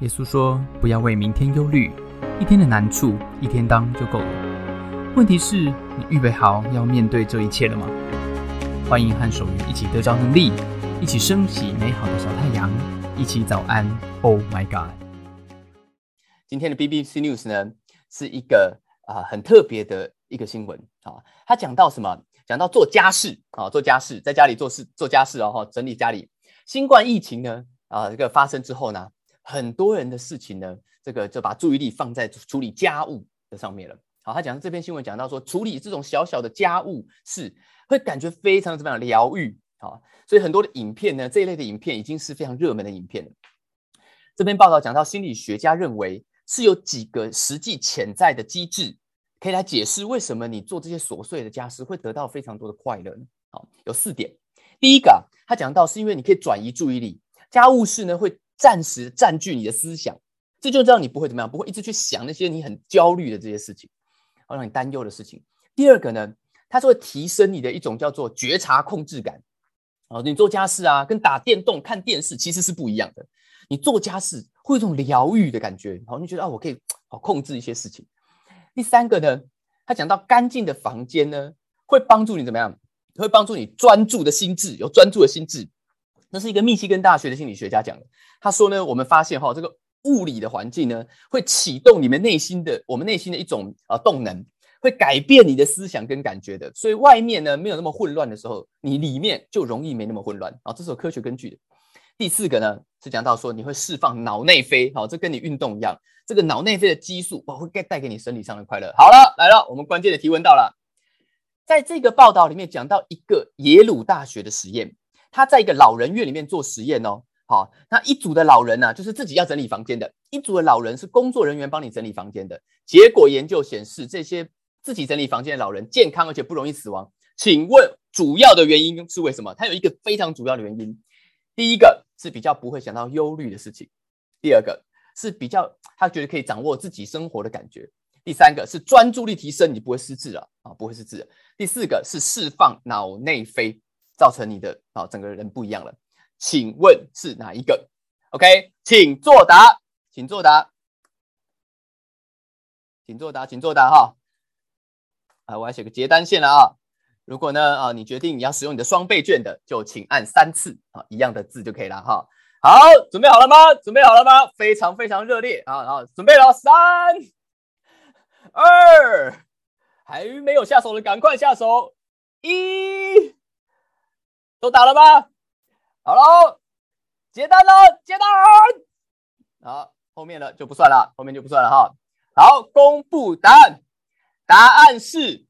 耶稣说：“不要为明天忧虑，一天的难处一天当就够了。问题是，你预备好要面对这一切了吗？”欢迎和守愚一起得着能力，一起升起美好的小太阳，一起早安。Oh my God！今天的 BBC News 呢，是一个啊很特别的一个新闻啊。他讲到什么？讲到做家事啊，做家事，在家里做事，做家事然哦，整理家里。新冠疫情呢啊，这个发生之后呢？很多人的事情呢，这个就把注意力放在处理家务的上面了。好，他讲这篇新闻讲到说，处理这种小小的家务事，会感觉非常怎么样疗愈。好，所以很多的影片呢，这一类的影片已经是非常热门的影片了。这篇报道讲到，心理学家认为是有几个实际潜在的机制，可以来解释为什么你做这些琐碎的家事会得到非常多的快乐。好，有四点。第一个，他讲到是因为你可以转移注意力，家务事呢会。暂时占据你的思想，这就让你不会怎么样，不会一直去想那些你很焦虑的这些事情，好让你担忧的事情。第二个呢，它是会提升你的一种叫做觉察控制感。哦，你做家事啊，跟打电动、看电视其实是不一样的。你做家事会有一种疗愈的感觉，好，你觉得啊，我可以好控制一些事情。第三个呢，他讲到干净的房间呢，会帮助你怎么样？会帮助你专注的心智，有专注的心智。那是一个密西根大学的心理学家讲的。他说呢，我们发现哈，这个物理的环境呢，会启动你们内心的我们内心的一种啊动能，会改变你的思想跟感觉的。所以外面呢没有那么混乱的时候，你里面就容易没那么混乱啊。这是有科学根据的。第四个呢是讲到说你会释放脑内啡，好，这跟你运动一样，这个脑内啡的激素哇会带带给你生理上的快乐。好了，来了，我们关键的提问到了，在这个报道里面讲到一个耶鲁大学的实验。他在一个老人院里面做实验哦，好，那一组的老人呢，就是自己要整理房间的；一组的老人是工作人员帮你整理房间的。结果研究显示，这些自己整理房间的老人健康而且不容易死亡。请问主要的原因是为什么？他有一个非常主要的原因，第一个是比较不会想到忧虑的事情；第二个是比较他觉得可以掌握自己生活的感觉；第三个是专注力提升，你不会失智了啊，不会失智；第四个是释放脑内啡。造成你的啊整个人不一样了，请问是哪一个？OK，请作答，请作答，请作答，请作答哈。啊，我要写个结单线了啊。如果呢啊你决定你要使用你的双倍券的，就请按三次啊一样的字就可以了哈。好，准备好了吗？准备好了吗？非常非常热烈啊！好，准备了，三二，还没有下手的赶快下手，一。都打了吗？好喽，接单了，接单。好，后面的就不算了，后面就不算了哈。好，公布答案，答案是，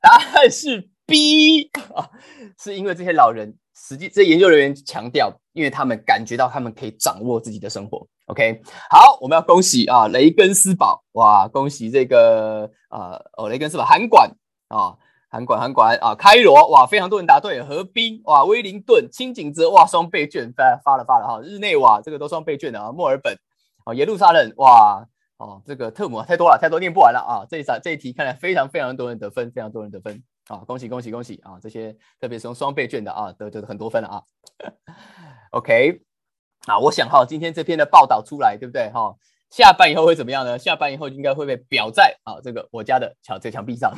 答案是 B 啊，是因为这些老人，实际这研究人员强调，因为他们感觉到他们可以掌握自己的生活。OK，好，我们要恭喜啊，雷根斯堡，哇，恭喜这个啊，哦，雷根斯堡韩馆啊。韩馆，韩馆啊，开罗哇，非常多人答对。河滨哇，威灵顿、清景泽哇，双倍券发发了发了哈。日内瓦这个都双倍券的啊。墨尔本啊，耶路撒冷哇哦，这个特姆太多了，太多念不完了啊。这一场这一题看来非常非常多人得分，非常多人得分啊，恭喜恭喜恭喜啊！这些特别是用双倍券的啊，得得很多分了啊。OK 啊，我想哈，今天这篇的报道出来，对不对哈？下班以后会怎么样呢？下班以后应该会被裱在啊这个我家的墙这墙壁上。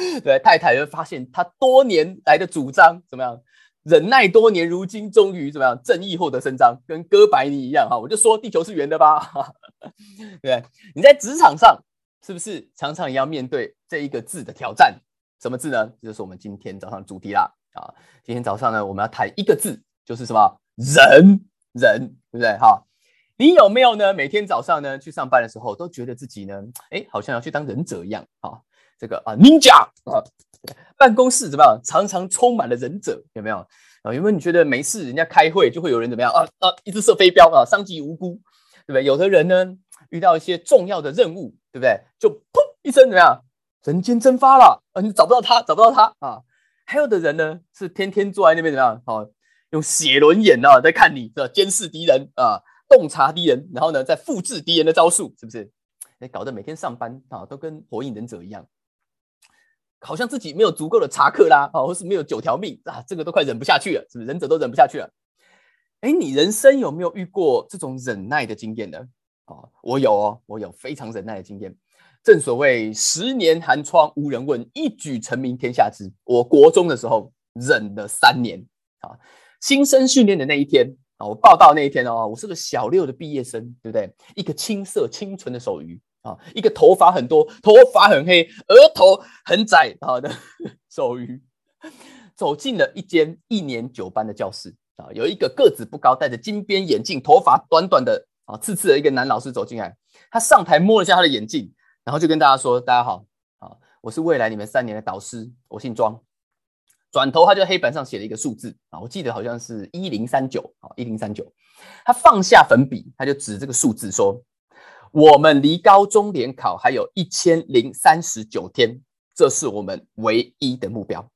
对太太就发现他多年来的主张怎么样？忍耐多年，如今终于怎么样？正义获得伸张，跟哥白尼一样哈！我就说地球是圆的吧？对，你在职场上是不是常常也要面对这一个字的挑战？什么字呢？这就是我们今天早上主题啦！啊，今天早上呢，我们要谈一个字，就是什么？忍，忍，对不对？哈，你有没有呢？每天早上呢去上班的时候，都觉得自己呢，哎，好像要去当忍者一样哈？这个啊，ninja 啊，办公室怎么样？常常充满了忍者，有没有啊？有没有你觉得没事，人家开会就会有人怎么样啊啊，一直射飞镖啊，伤及无辜，对不对？有的人呢，遇到一些重要的任务，对不对？就砰一声怎么样？人间蒸发了啊，你找不到他，找不到他啊。还有的人呢，是天天坐在那边怎么样？好，用写轮眼啊，在看你，的监视敌人啊，洞察敌人，然后呢，再复制敌人的招数，是不是？哎，搞得每天上班啊，都跟火影忍者一样。好像自己没有足够的查克拉啊，或是没有九条命啊，这个都快忍不下去了，是不是？忍者都忍不下去了。哎，你人生有没有遇过这种忍耐的经验呢？啊，我有哦，我有非常忍耐的经验。正所谓十年寒窗无人问，一举成名天下知。我国中的时候忍了三年啊，新生训练的那一天啊，我报道那一天哦，我是个小六的毕业生，对不对？一个青涩清纯的手鱼啊，一个头发很多、头发很黑、额头很窄啊的手鱼，走进了一间一年九班的教室。啊，有一个个子不高、戴着金边眼镜、头发短短的啊，刺刺的一个男老师走进来。他上台摸了一下他的眼镜，然后就跟大家说：“大家好，啊，我是未来你们三年的导师，我姓庄。”转头他就黑板上写了一个数字啊，我记得好像是一零三九啊，一零三九。他放下粉笔，他就指这个数字说：“我们离高中联考还有一千零三十九天，这是我们唯一的目标。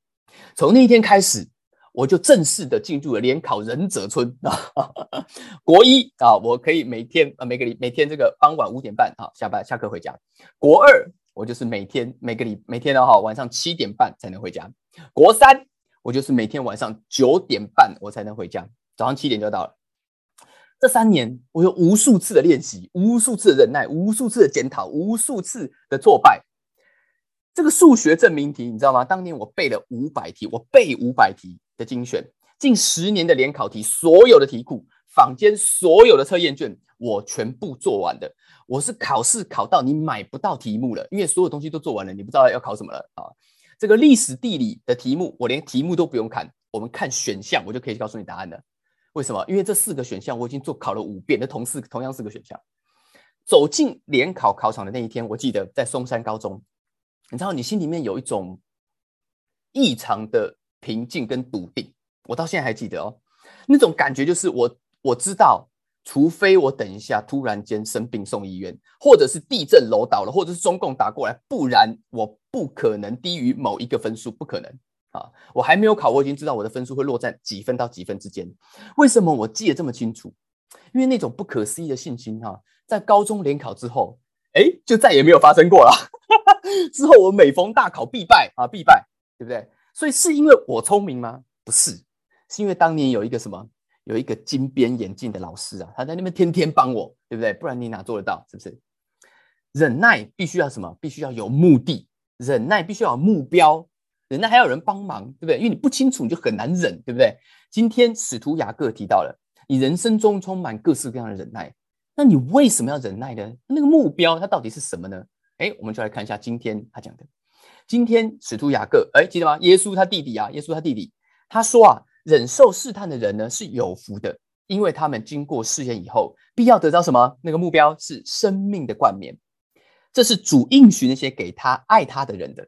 从那一天开始。”我就正式的进入了联考忍者村啊，国一啊，我可以每天啊每个礼每天这个傍晚五点半啊下班下课回家。国二我就是每天每个礼每天的哈晚上七点半才能回家。国三我就是每天晚上九点半我才能回家，早上七点就到了。这三年我有无数次的练习，无数次的忍耐，无数次的检讨，无数次的挫败。这个数学证明题你知道吗？当年我背了五百题，我背五百题。的精选近十年的联考题，所有的题库、坊间所有的测验卷，我全部做完的。我是考试考到你买不到题目了，因为所有东西都做完了，你不知道要考什么了啊！这个历史地理的题目，我连题目都不用看，我们看选项，我就可以告诉你答案了。为什么？因为这四个选项我已经做考了五遍的同四同样四个选项。走进联考考场的那一天，我记得在松山高中，你知道，你心里面有一种异常的。平静跟笃定，我到现在还记得哦，那种感觉就是我我知道，除非我等一下突然间生病送医院，或者是地震楼倒了，或者是中共打过来，不然我不可能低于某一个分数，不可能啊！我还没有考，我已经知道我的分数会落在几分到几分之间。为什么我记得这么清楚？因为那种不可思议的信心哈，在高中联考之后，哎，就再也没有发生过了。之后我每逢大考必败啊，必败，对不对？所以是因为我聪明吗？不是，是因为当年有一个什么，有一个金边眼镜的老师啊，他在那边天天帮我，对不对？不然你哪做得到？是不是？忍耐必须要什么？必须要有目的，忍耐必须要有目标，忍耐还有人帮忙，对不对？因为你不清楚，你就很难忍，对不对？今天使徒雅各提到了，你人生中充满各式各样的忍耐，那你为什么要忍耐呢？那个目标它到底是什么呢？哎，我们就来看一下今天他讲的。今天使徒雅各，哎，记得吗？耶稣他弟弟啊，耶稣他弟弟，他说啊，忍受试探的人呢是有福的，因为他们经过试验以后，必要得到什么？那个目标是生命的冠冕。这是主应许那些给他爱他的人的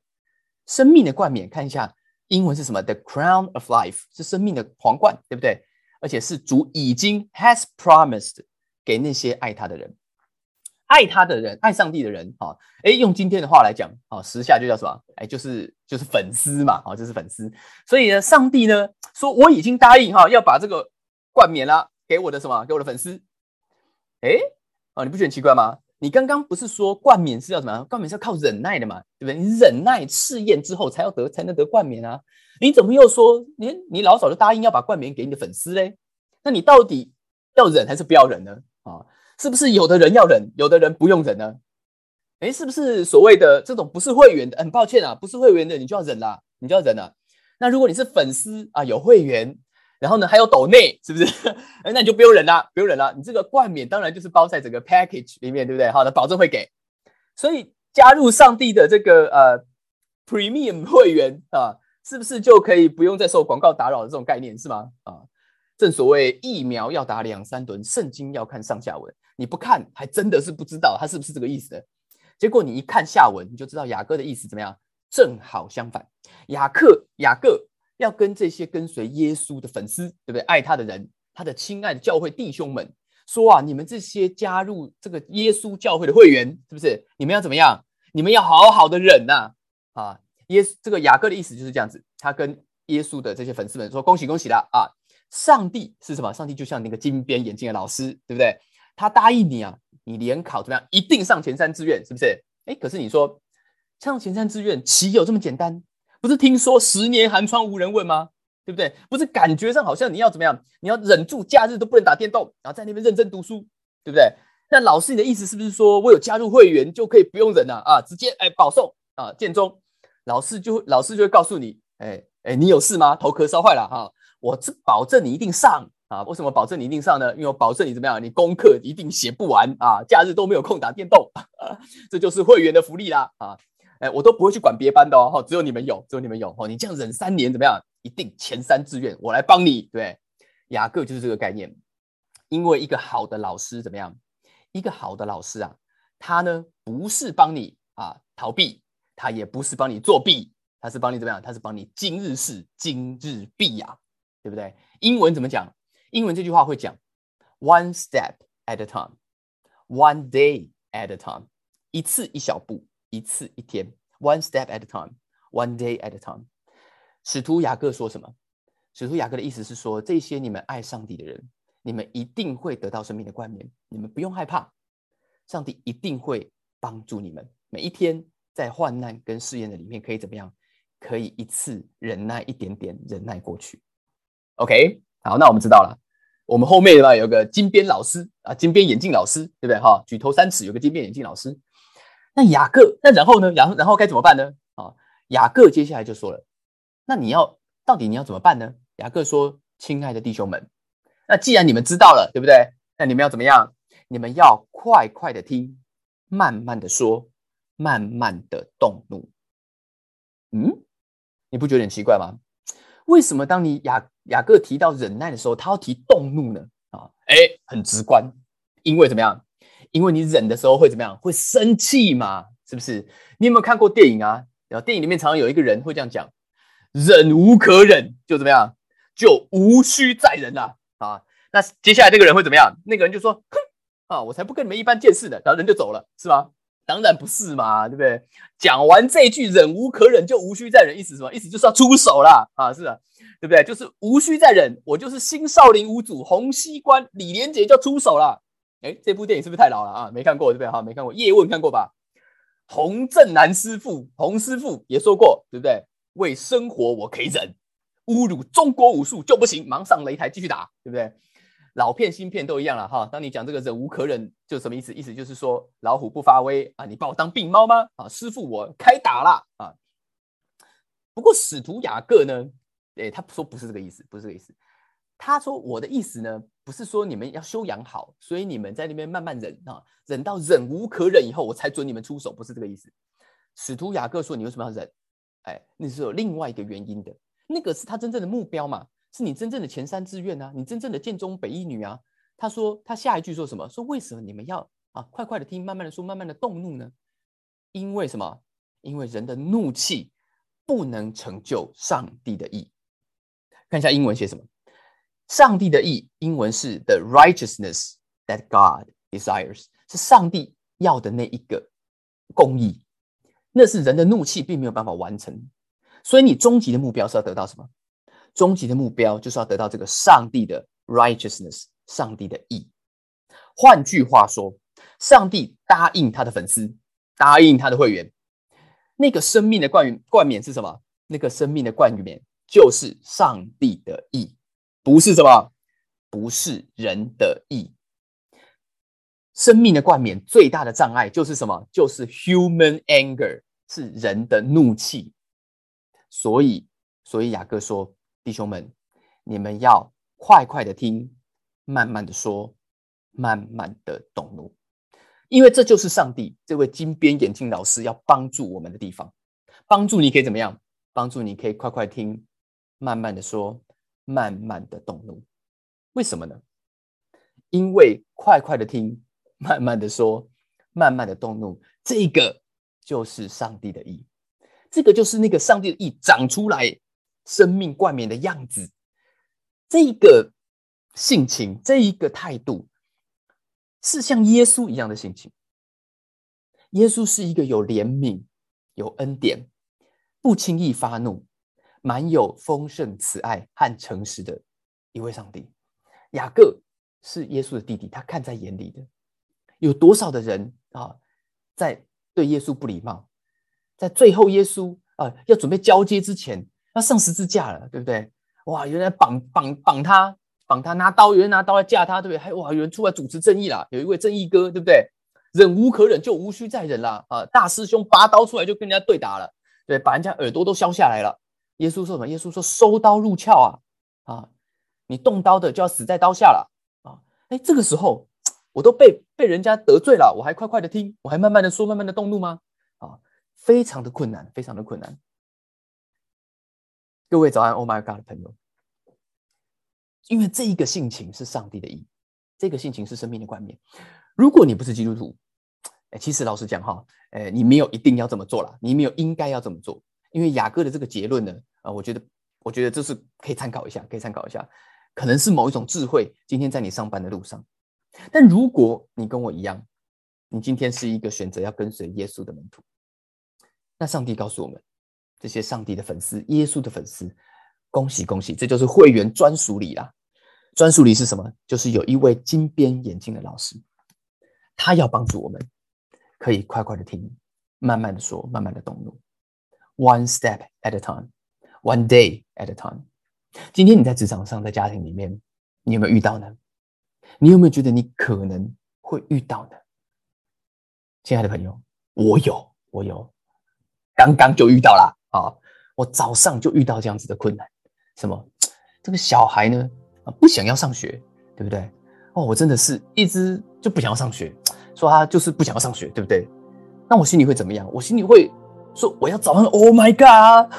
生命的冠冕。看一下英文是什么？The crown of life 是生命的皇冠，对不对？而且是主已经 has promised 给那些爱他的人。爱他的人，爱上帝的人，啊，哎，用今天的话来讲，啊，时下就叫什么？哎，就是就是粉丝嘛，啊，就是粉丝。所以呢，上帝呢说我已经答应哈，要把这个冠冕啦给我的什么？给我的粉丝。哎，啊，你不觉得很奇怪吗？你刚刚不是说冠冕是要什么？冠冕是要靠忍耐的嘛，对不对？你忍耐试验之后才要得，才能得冠冕啊。你怎么又说你你老早就答应要把冠冕给你的粉丝嘞？那你到底要忍还是不要忍呢？啊？是不是有的人要忍，有的人不用忍呢？哎，是不是所谓的这种不是会员的？很抱歉啊，不是会员的你就要忍啦，你就要忍了。那如果你是粉丝啊，有会员，然后呢还有抖内，是不是？那你就不用忍啦，不用忍了。你这个冠冕当然就是包在整个 package 里面，对不对？好的，保证会给。所以加入上帝的这个呃 premium 会员啊，是不是就可以不用再受广告打扰的这种概念是吗？啊？正所谓疫苗要打两三吨，圣经要看上下文。你不看，还真的是不知道他是不是这个意思的。结果你一看下文，你就知道雅各的意思怎么样？正好相反，雅克雅各要跟这些跟随耶稣的粉丝，对不对？爱他的人，他的亲爱的教会弟兄们说啊，你们这些加入这个耶稣教会的会员，是不是？你们要怎么样？你们要好好的忍呐！啊，耶稣这个雅各的意思就是这样子，他跟耶稣的这些粉丝们说：恭喜恭喜啦！啊！上帝是什么？上帝就像那个金边眼镜的老师，对不对？他答应你啊，你联考怎么样？一定上前三志愿，是不是？哎，可是你说上前三志愿，岂有这么简单？不是听说十年寒窗无人问吗？对不对？不是感觉上好像你要怎么样，你要忍住假日都不能打电动，然后在那边认真读书，对不对？那老师，你的意思是不是说我有加入会员就可以不用忍了啊？直接哎保送啊建中，老师就老师就会告诉你，哎哎你有事吗？头壳烧坏了哈，我是保证你一定上啊。为什么保证你一定上呢？因为我保证你怎么样，你功课一定写不完啊，假日都没有空打电动啊，这就是会员的福利啦啊！哎，我都不会去管别班的哦，只有你们有，只有你们有哦。你这样忍三年怎么样？一定前三志愿我来帮你，对，雅各就是这个概念。因为一个好的老师怎么样？一个好的老师啊，他呢不是帮你啊逃避，他也不是帮你作弊，他是帮你怎么样？他是帮你今日事今日毕呀，对不对？英文怎么讲？英文这句话会讲 one step at a time，one day at a time，一次一小步，一次一天，one step at a time，one day at a time。使徒雅各说什么？使徒雅各的意思是说，这些你们爱上帝的人，你们一定会得到生命的冠冕，你们不用害怕，上帝一定会帮助你们。每一天在患难跟试验的里面，可以怎么样？可以一次忍耐一点点，忍耐过去。OK，好，那我们知道了。我们后面呢有个金边老师啊，金边眼镜老师，对不对？哈，举头三尺有个金边眼镜老师。那雅各，那然后呢？然后然后该怎么办呢？啊，雅各接下来就说了。那你要到底你要怎么办呢？雅各说：“亲爱的弟兄们，那既然你们知道了，对不对？那你们要怎么样？你们要快快的听，慢慢的说，慢慢的动怒。嗯，你不觉得很奇怪吗？为什么当你雅雅各提到忍耐的时候，他要提动怒呢？啊，哎，很直观，因为怎么样？因为你忍的时候会怎么样？会生气嘛？是不是？你有没有看过电影啊？然后电影里面常常有一个人会这样讲。”忍无可忍，就怎么样，就无需再忍了啊！那接下来这个人会怎么样？那个人就说：“哼啊，我才不跟你们一般见识的。”然后人就走了，是吗？当然不是嘛，对不对？讲完这句“忍无可忍，就无需再忍”，意思什么？意思就是要出手了啊！是啊，对不对？就是无需再忍，我就是新少林五祖洪熙官李连杰就出手了。哎，这部电影是不是太老了啊？没看过对不对？哈，没看过。叶问看过吧？洪正南师傅，洪师傅也说过，对不对？为生活我可以忍，侮辱中国武术就不行，忙上擂台继续打，对不对？老片新片都一样了哈。当你讲这个忍无可忍，就什么意思？意思就是说老虎不发威啊，你把我当病猫吗？啊，师傅我开打了啊。不过使徒雅各呢，诶，他说不是这个意思，不是这个意思。他说我的意思呢，不是说你们要修养好，所以你们在那边慢慢忍啊，忍到忍无可忍以后，我才准你们出手，不是这个意思。使徒雅各说，你为什么要忍？哎，那是有另外一个原因的，那个是他真正的目标嘛？是你真正的前三志愿啊，你真正的建中北一女啊。他说他下一句说什么？说为什么你们要啊快快的听，慢慢的说，慢慢的动怒呢？因为什么？因为人的怒气不能成就上帝的意。看一下英文写什么？上帝的意，英文是 the righteousness that God desires，是上帝要的那一个公义。那是人的怒气并没有办法完成，所以你终极的目标是要得到什么？终极的目标就是要得到这个上帝的 righteousness，上帝的义。换句话说，上帝答应他的粉丝，答应他的会员，那个生命的冠冠冕是什么？那个生命的冠冕就是上帝的义，不是什么？不是人的意。生命的冠冕最大的障碍就是什么？就是 human anger，是人的怒气。所以，所以雅各说：“弟兄们，你们要快快的听，慢慢的说，慢慢的动怒，因为这就是上帝这位金边眼镜老师要帮助我们的地方。帮助你可以怎么样？帮助你可以快快听，慢慢的说，慢慢的动怒。为什么呢？因为快快的听。”慢慢的说，慢慢的动怒，这个就是上帝的意，这个就是那个上帝的意长出来生命冠冕的样子。这个性情，这一个态度，是像耶稣一样的性情。耶稣是一个有怜悯、有恩典、不轻易发怒、满有丰盛慈爱和诚实的一位上帝。雅各是耶稣的弟弟，他看在眼里的。有多少的人啊，在对耶稣不礼貌，在最后耶稣啊要准备交接之前，要上十字架了，对不对？哇，原来绑绑绑他，绑他拿刀，有人拿刀来架他，对不对？还哇，有人出来主持正义啦，有一位正义哥，对不对？忍无可忍就无需再忍啦！啊，大师兄拔刀出来就跟人家对打了，对，把人家耳朵都削下来了。耶稣说什么？耶稣说收刀入鞘啊！啊，你动刀的就要死在刀下了啊！哎，这个时候我都被被人家得罪了，我还快快的听，我还慢慢的说，慢慢的动怒吗？啊，非常的困难，非常的困难。各位早安，Oh my God 的朋友，因为这一个性情是上帝的意，这个性情是生命的冠冕。如果你不是基督徒，哎，其实老实讲哈，哎，你没有一定要这么做了，你没有应该要这么做，因为雅各的这个结论呢，啊，我觉得，我觉得这是可以参考一下，可以参考一下，可能是某一种智慧。今天在你上班的路上，但如果你跟我一样，你今天是一个选择要跟随耶稣的门徒，那上帝告诉我们，这些上帝的粉丝，耶稣的粉丝，恭喜恭喜，这就是会员专属礼啦。专属礼是什么？就是有一位金边眼镜的老师。他要帮助我们，可以快快的听，慢慢的说，慢慢的动怒。One step at a time, one day at a time。今天你在职场上，在家庭里面，你有没有遇到呢？你有没有觉得你可能会遇到呢？亲爱的朋友，我有，我有，刚刚就遇到了啊！我早上就遇到这样子的困难，什么？这个小孩呢啊，不想要上学，对不对？哦，我真的是一直就不想要上学。说他就是不想要上学，对不对？那我心里会怎么样？我心里会说我要找他。Oh my god！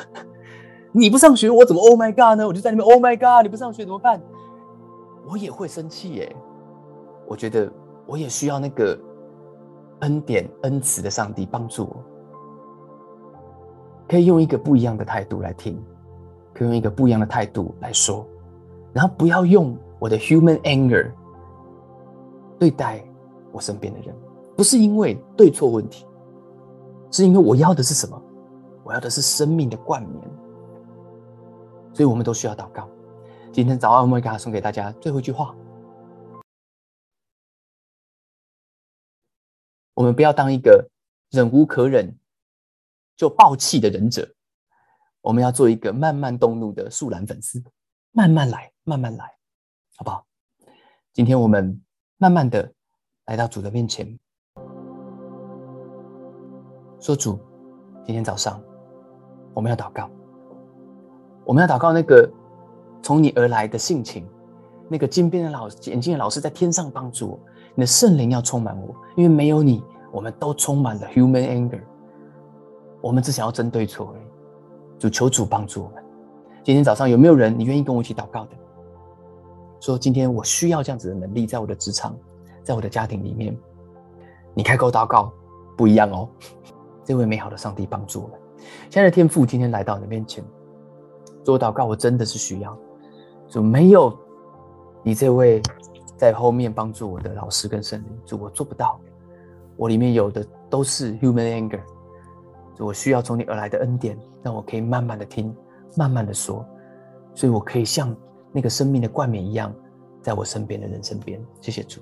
你不上学，我怎么 Oh my god 呢？我就在那边 Oh my god！你不上学怎么办？我也会生气耶。我觉得我也需要那个恩典恩慈的上帝帮助我，可以用一个不一样的态度来听，可以用一个不一样的态度来说，然后不要用我的 human anger 对待。我身边的人，不是因为对错问题，是因为我要的是什么？我要的是生命的冠冕。所以，我们都需要祷告。今天早上，我们给他送给大家最后一句话：我们不要当一个忍无可忍就暴气的忍者，我们要做一个慢慢动怒的树懒粉丝，慢慢来，慢慢来，好不好？今天我们慢慢的。来到主的面前，说：“主，今天早上我们要祷告，我们要祷告那个从你而来的性情，那个金边的老眼镜的老师在天上帮助我。你的圣灵要充满我，因为没有你，我们都充满了 human anger。我们只想要争对错而已。主，求主帮助我们。今天早上有没有人你愿意跟我一起祷告的？说今天我需要这样子的能力，在我的职场。”在我的家庭里面，你开口祷告不一样哦。这位美好的上帝帮助我们，亲爱的天父，今天来到你的面前做祷告，我真的是需要。主没有你这位在后面帮助我的老师跟圣灵，主我做不到。我里面有的都是 human anger，主我需要从你而来的恩典，让我可以慢慢的听，慢慢的说，所以我可以像那个生命的冠冕一样，在我身边的人身边。谢谢主。